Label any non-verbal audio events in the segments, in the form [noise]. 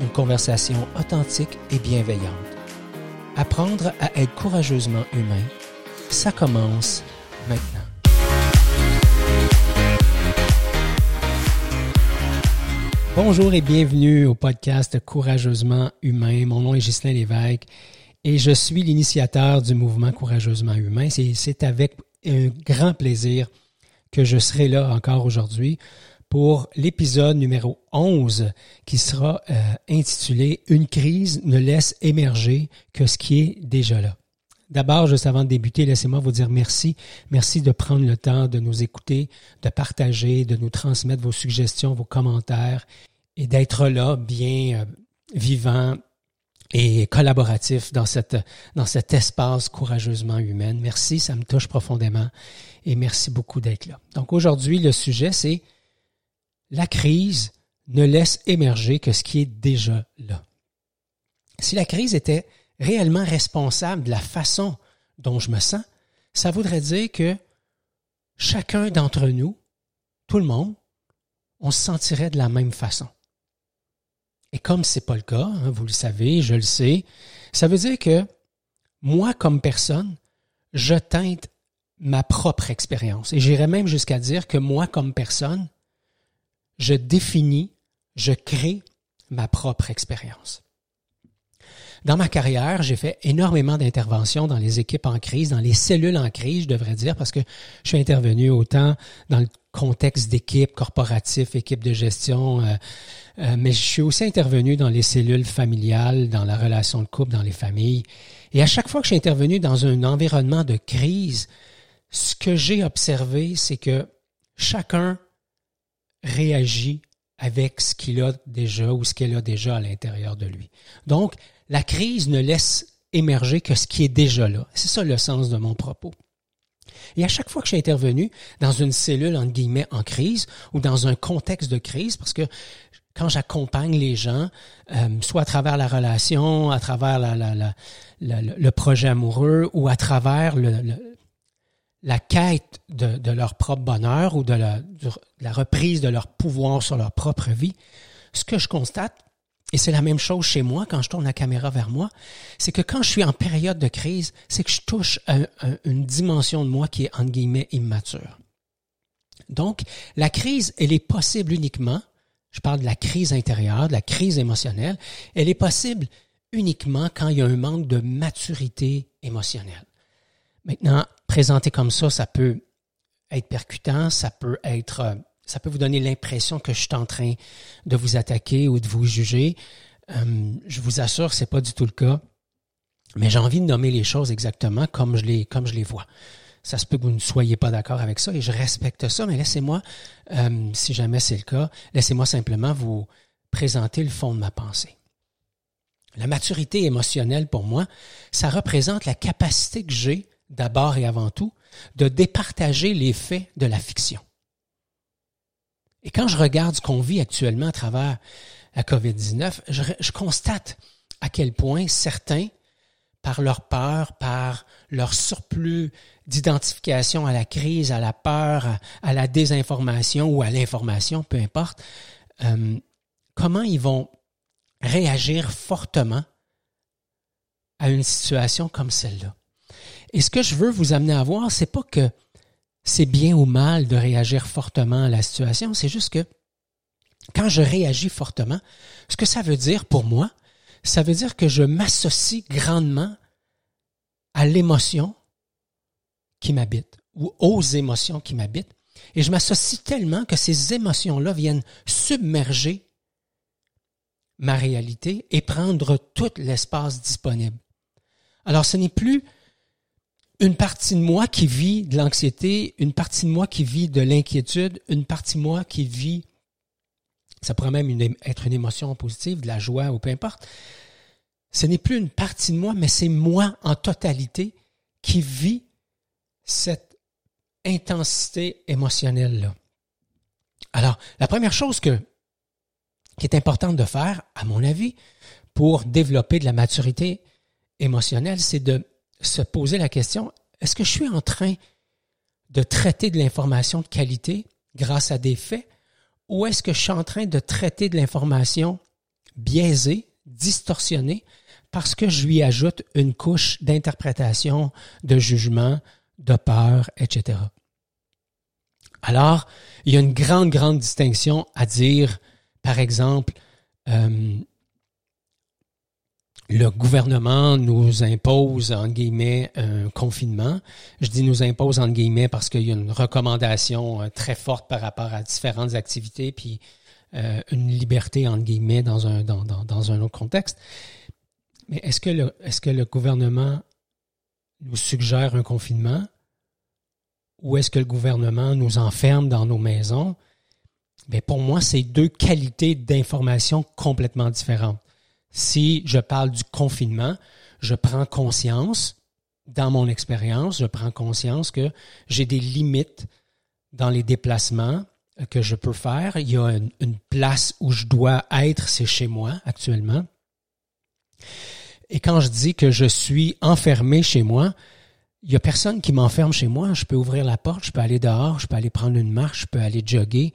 une conversation authentique et bienveillante. Apprendre à être courageusement humain, ça commence maintenant. Bonjour et bienvenue au podcast Courageusement humain. Mon nom est Ghislain Lévesque et je suis l'initiateur du mouvement Courageusement humain. C'est avec un grand plaisir que je serai là encore aujourd'hui pour l'épisode numéro 11 qui sera euh, intitulé Une crise ne laisse émerger que ce qui est déjà là. D'abord, juste avant de débuter, laissez-moi vous dire merci. Merci de prendre le temps de nous écouter, de partager, de nous transmettre vos suggestions, vos commentaires et d'être là bien euh, vivant et collaboratif dans, cette, dans cet espace courageusement humain. Merci, ça me touche profondément et merci beaucoup d'être là. Donc aujourd'hui, le sujet, c'est la crise ne laisse émerger que ce qui est déjà là. Si la crise était réellement responsable de la façon dont je me sens, ça voudrait dire que chacun d'entre nous, tout le monde, on se sentirait de la même façon. Et comme ce n'est pas le cas, hein, vous le savez, je le sais, ça veut dire que moi, comme personne, je teinte ma propre expérience. Et j'irais même jusqu'à dire que moi, comme personne, je définis, je crée ma propre expérience. Dans ma carrière, j'ai fait énormément d'interventions dans les équipes en crise, dans les cellules en crise, je devrais dire, parce que je suis intervenu autant dans le contexte d'équipe corporatif, équipe de gestion, euh, euh, mais je suis aussi intervenu dans les cellules familiales, dans la relation de couple, dans les familles. Et à chaque fois que je suis intervenu dans un environnement de crise, ce que j'ai observé, c'est que chacun réagit avec ce qu'il a déjà ou ce qu'elle a déjà à l'intérieur de lui. Donc, la crise ne laisse émerger que ce qui est déjà là. C'est ça le sens de mon propos. Et à chaque fois que j'ai intervenu dans une cellule, entre guillemets, en crise ou dans un contexte de crise, parce que quand j'accompagne les gens, euh, soit à travers la relation, à travers le projet amoureux ou à travers la quête de, leur propre bonheur ou de la, de la reprise de leur pouvoir sur leur propre vie, ce que je constate, et c'est la même chose chez moi quand je tourne la caméra vers moi, c'est que quand je suis en période de crise, c'est que je touche une dimension de moi qui est entre guillemets immature. Donc, la crise, elle est possible uniquement, je parle de la crise intérieure, de la crise émotionnelle, elle est possible uniquement quand il y a un manque de maturité émotionnelle. Maintenant, présenté comme ça, ça peut être percutant, ça peut être euh, ça peut vous donner l'impression que je suis en train de vous attaquer ou de vous juger. Euh, je vous assure, c'est pas du tout le cas. Mais j'ai envie de nommer les choses exactement comme je les, comme je les vois. Ça se peut que vous ne soyez pas d'accord avec ça et je respecte ça, mais laissez-moi, euh, si jamais c'est le cas, laissez-moi simplement vous présenter le fond de ma pensée. La maturité émotionnelle, pour moi, ça représente la capacité que j'ai, d'abord et avant tout, de départager les faits de la fiction. Et quand je regarde ce qu'on vit actuellement à travers la COVID-19, je, constate à quel point certains, par leur peur, par leur surplus d'identification à la crise, à la peur, à, la désinformation ou à l'information, peu importe, euh, comment ils vont réagir fortement à une situation comme celle-là? Et ce que je veux vous amener à voir, c'est pas que c'est bien ou mal de réagir fortement à la situation. C'est juste que quand je réagis fortement, ce que ça veut dire pour moi, ça veut dire que je m'associe grandement à l'émotion qui m'habite ou aux émotions qui m'habitent. Et je m'associe tellement que ces émotions-là viennent submerger ma réalité et prendre tout l'espace disponible. Alors ce n'est plus une partie de moi qui vit de l'anxiété, une partie de moi qui vit de l'inquiétude, une partie de moi qui vit ça pourrait même être une émotion positive, de la joie ou peu importe. Ce n'est plus une partie de moi, mais c'est moi en totalité qui vit cette intensité émotionnelle-là. Alors, la première chose que, qui est importante de faire, à mon avis, pour développer de la maturité émotionnelle, c'est de se poser la question, est-ce que je suis en train de traiter de l'information de qualité grâce à des faits ou est-ce que je suis en train de traiter de l'information biaisée, distorsionnée, parce que je lui ajoute une couche d'interprétation, de jugement, de peur, etc. Alors, il y a une grande, grande distinction à dire, par exemple, euh, le gouvernement nous impose, en guillemets, un confinement. Je dis nous impose, en guillemets, parce qu'il y a une recommandation euh, très forte par rapport à différentes activités, puis euh, une liberté, en guillemets, dans un, dans, dans, dans un autre contexte. Mais est-ce que, le, est-ce que le gouvernement nous suggère un confinement? Ou est-ce que le gouvernement nous enferme dans nos maisons? Mais pour moi, c'est deux qualités d'information complètement différentes si je parle du confinement, je prends conscience, dans mon expérience, je prends conscience que j'ai des limites dans les déplacements que je peux faire. Il y a une, place où je dois être, c'est chez moi actuellement. Et quand je dis que je suis enfermé chez moi, il y a personne qui m'enferme chez moi. Je peux ouvrir la porte, je peux aller dehors, je peux aller prendre une marche, je peux aller jogger.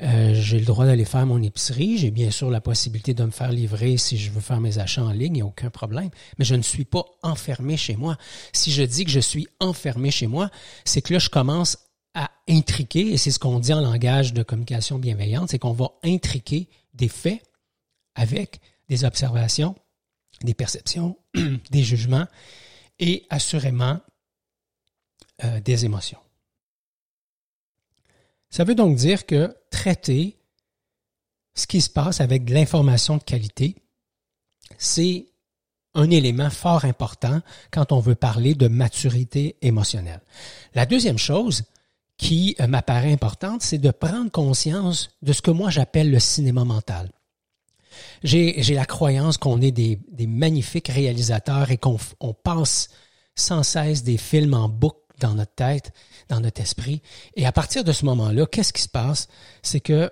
Euh, j'ai le droit d'aller faire mon épicerie. J'ai bien sûr la possibilité de me faire livrer si je veux faire mes achats en ligne, il n'y a aucun problème. Mais je ne suis pas enfermé chez moi. Si je dis que je suis enfermé chez moi, c'est que là, je commence à intriquer, et c'est ce qu'on dit en langage de communication bienveillante, c'est qu'on va intriquer des faits avec des observations, des perceptions, [clears throat] des jugements et assurément euh, des émotions. Ça veut donc dire que traiter ce qui se passe avec de l'information de qualité, c'est un élément fort important quand on veut parler de maturité émotionnelle. La deuxième chose qui euh, m'apparaît importante, c'est de prendre conscience de ce que moi j'appelle le cinéma mental. J'ai la croyance qu'on est des, des, magnifiques réalisateurs et qu'on passe sans cesse des films en boucle dans notre tête, dans notre esprit. Et à partir de ce moment-là, qu'est-ce qui se passe? C'est que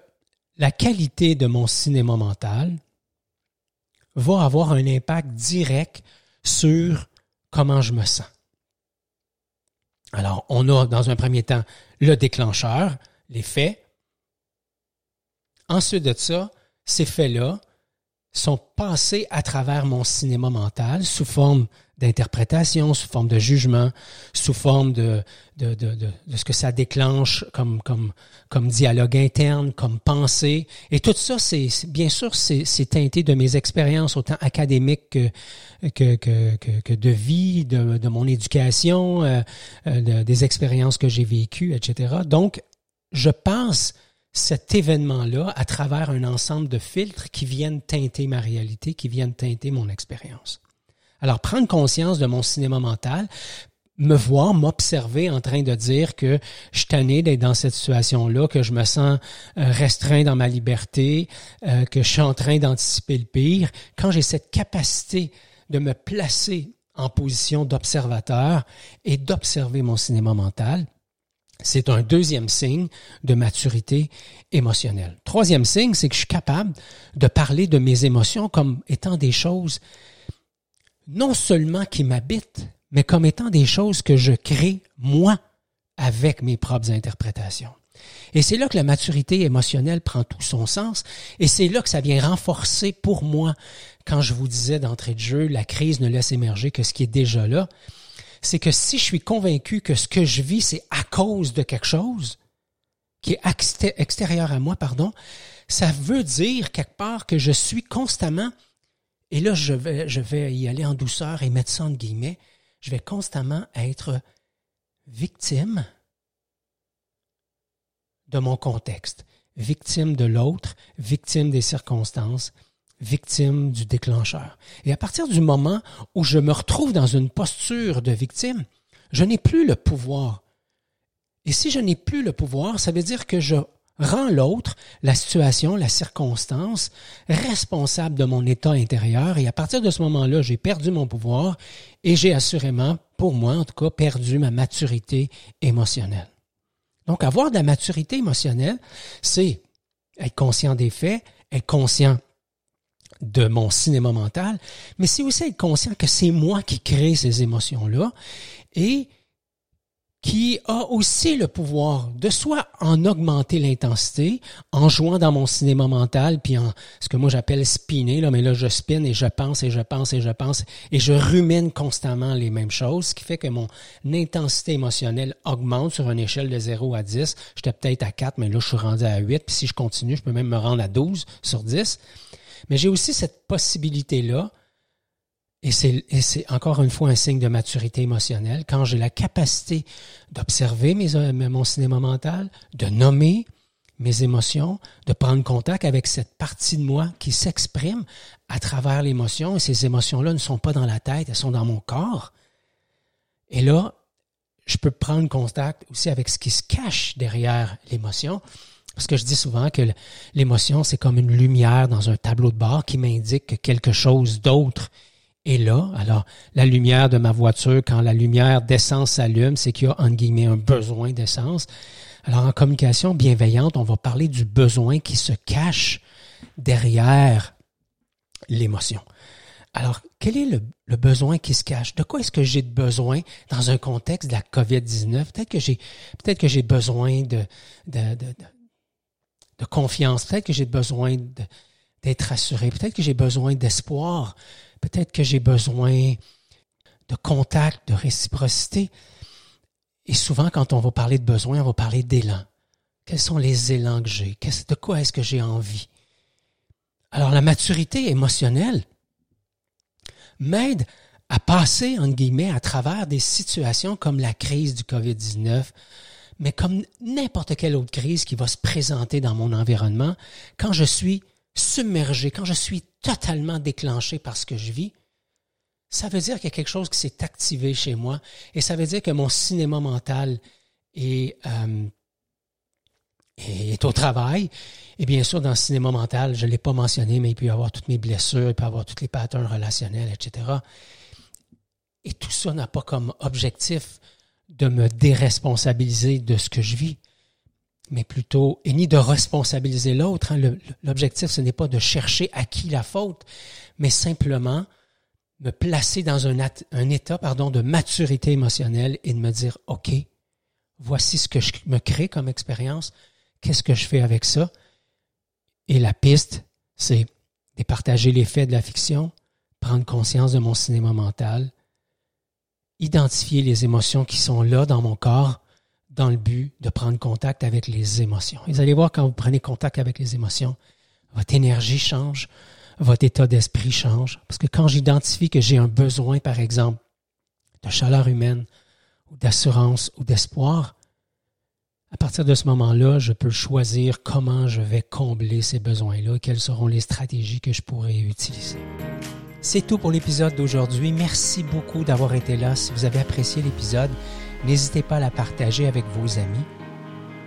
la qualité de mon cinéma mental va avoir un impact direct sur comment je me sens. Alors, on a dans un premier temps le déclencheur, les faits. Ensuite de ça, ces faits-là sont passés à travers mon cinéma mental sous forme d'interprétation, sous forme de jugement, sous forme de, de, de, de, ce que ça déclenche comme, comme, comme dialogue interne, comme pensée. Et tout ça, c'est bien sûr, c'est teinté de mes expériences, autant académiques que, que, que, que, de vie, de, de mon éducation, euh, euh des expériences que j'ai vécues, etc. Donc, je pense cet événement-là à travers un ensemble de filtres qui viennent teinter ma réalité, qui viennent teinter mon expérience. Alors, prendre conscience de mon cinéma mental, me voir, m'observer en train de dire que je suis d'être dans cette situation-là, que je me sens euh, restreint dans ma liberté, euh, que je suis en train d'anticiper le pire, quand j'ai cette capacité de me placer en position d'observateur et d'observer mon cinéma mental, c'est un deuxième signe de maturité émotionnelle. Troisième signe, c'est que je suis capable de parler de mes émotions comme étant des choses non seulement qui m'habitent, mais comme étant des choses que je crée moi avec mes propres interprétations. Et c'est là que la maturité émotionnelle prend tout son sens, et c'est là que ça vient renforcer pour moi, quand je vous disais d'entrée de jeu, la crise ne laisse émerger que ce qui est déjà là, c'est que si je suis convaincu que ce que je vis, c'est à cause de quelque chose qui est extérieur à moi, pardon, ça veut dire quelque part que je suis constamment, et là je vais, y aller en douceur et mettre ça en guillemets, je vais constamment être victime de mon contexte, victime de l'autre, victime des circonstances, victime du déclencheur. Et à partir du moment où je me retrouve dans une posture de victime, je n'ai plus le pouvoir. Et si je n'ai plus le pouvoir, ça veut dire que je rend l'autre, la situation, la circonstance, responsable de mon état intérieur. Et à partir de ce moment-là, j'ai perdu mon pouvoir et j'ai assurément, pour moi en tout cas, perdu ma maturité émotionnelle. Donc, avoir de la maturité émotionnelle, c'est être conscient des faits, être conscient de mon cinéma mental, mais c'est aussi être conscient que c'est moi qui crée ces émotions-là et qui a aussi le pouvoir de soit en augmenter l'intensité en jouant dans mon cinéma mental puis en ce que moi j'appelle spinner là mais là je spinne et je pense et je pense et je pense et je rumine constamment les mêmes choses ce qui fait que mon intensité émotionnelle augmente sur une échelle de 0 à 10 j'étais peut-être à 4 mais là je suis rendu à 8 puis si je continue je peux même me rendre à 12 sur 10 mais j'ai aussi cette possibilité là et c'est encore une fois un signe de maturité émotionnelle quand j'ai la capacité d'observer euh, mon cinéma mental, de nommer mes émotions, de prendre contact avec cette partie de moi qui s'exprime à travers l'émotion. Et ces émotions-là ne sont pas dans la tête, elles sont dans mon corps. Et là, je peux prendre contact aussi avec ce qui se cache derrière l'émotion. Parce que je dis souvent que l'émotion, c'est comme une lumière dans un tableau de bord qui m'indique que quelque chose d'autre est là. Alors, la lumière de ma voiture, quand la lumière d'essence s'allume, c'est qu'il y a, en guillemets, un besoin d'essence. Alors, en communication bienveillante, on va parler du besoin qui se cache derrière l'émotion. Alors, quel est le, besoin qui se cache? De quoi est-ce que j'ai besoin dans un contexte de la COVID-19? Peut-être que j'ai, peut-être que j'ai besoin de, de, de confiance. Peut-être que j'ai besoin d'être assuré. Peut-être que j'ai besoin d'espoir. Peut-être que j'ai besoin de contact, de réciprocité. Et souvent, quand on va parler de besoin, on va parler d'élan. Quels sont les élans que j'ai? De quoi est-ce que j'ai envie? Alors, la maturité émotionnelle m'aide à passer, entre guillemets, à travers des situations comme la crise du COVID-19, mais comme n'importe quelle autre crise qui va se présenter dans mon environnement, quand je suis submergé, quand je suis totalement déclenché par ce que je vis, ça veut dire qu'il y a quelque chose qui s'est activé chez moi et ça veut dire que mon cinéma mental est, euh, au travail. Et bien sûr, dans le cinéma mental, je ne l'ai pas mentionné, mais il peut y avoir toutes mes blessures, il peut y avoir tous les patterns relationnels, etc. Et tout ça n'a pas comme objectif de me déresponsabiliser de ce que je vis mais plutôt, et ni de responsabiliser l'autre. Hein. L'objectif, ce n'est pas de chercher à qui la faute, mais simplement me placer dans un, un état pardon, de maturité émotionnelle et de me dire, OK, voici ce que je me crée comme expérience, qu'est-ce que je fais avec ça? Et la piste, c'est de partager les faits de la fiction, prendre conscience de mon cinéma mental, identifier les émotions qui sont là dans mon corps, dans le but de prendre contact avec les émotions. vous allez voir, quand vous prenez contact avec les émotions, votre énergie change, votre état d'esprit change. Parce que quand j'identifie que j'ai un besoin, par exemple, de chaleur humaine, ou d'assurance, ou d'espoir, à partir de ce moment-là, je peux choisir comment je vais combler ces besoins-là et quelles seront les stratégies que je pourrais utiliser. C'est tout pour l'épisode d'aujourd'hui. Merci beaucoup d'avoir été là. Si vous avez apprécié l'épisode, N'hésitez pas à la partager avec vos amis.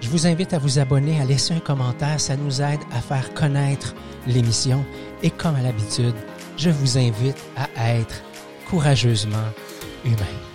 Je vous invite à vous abonner, à laisser un commentaire. Ça nous aide à faire connaître l'émission. Et comme à l'habitude, je vous invite à être courageusement humain.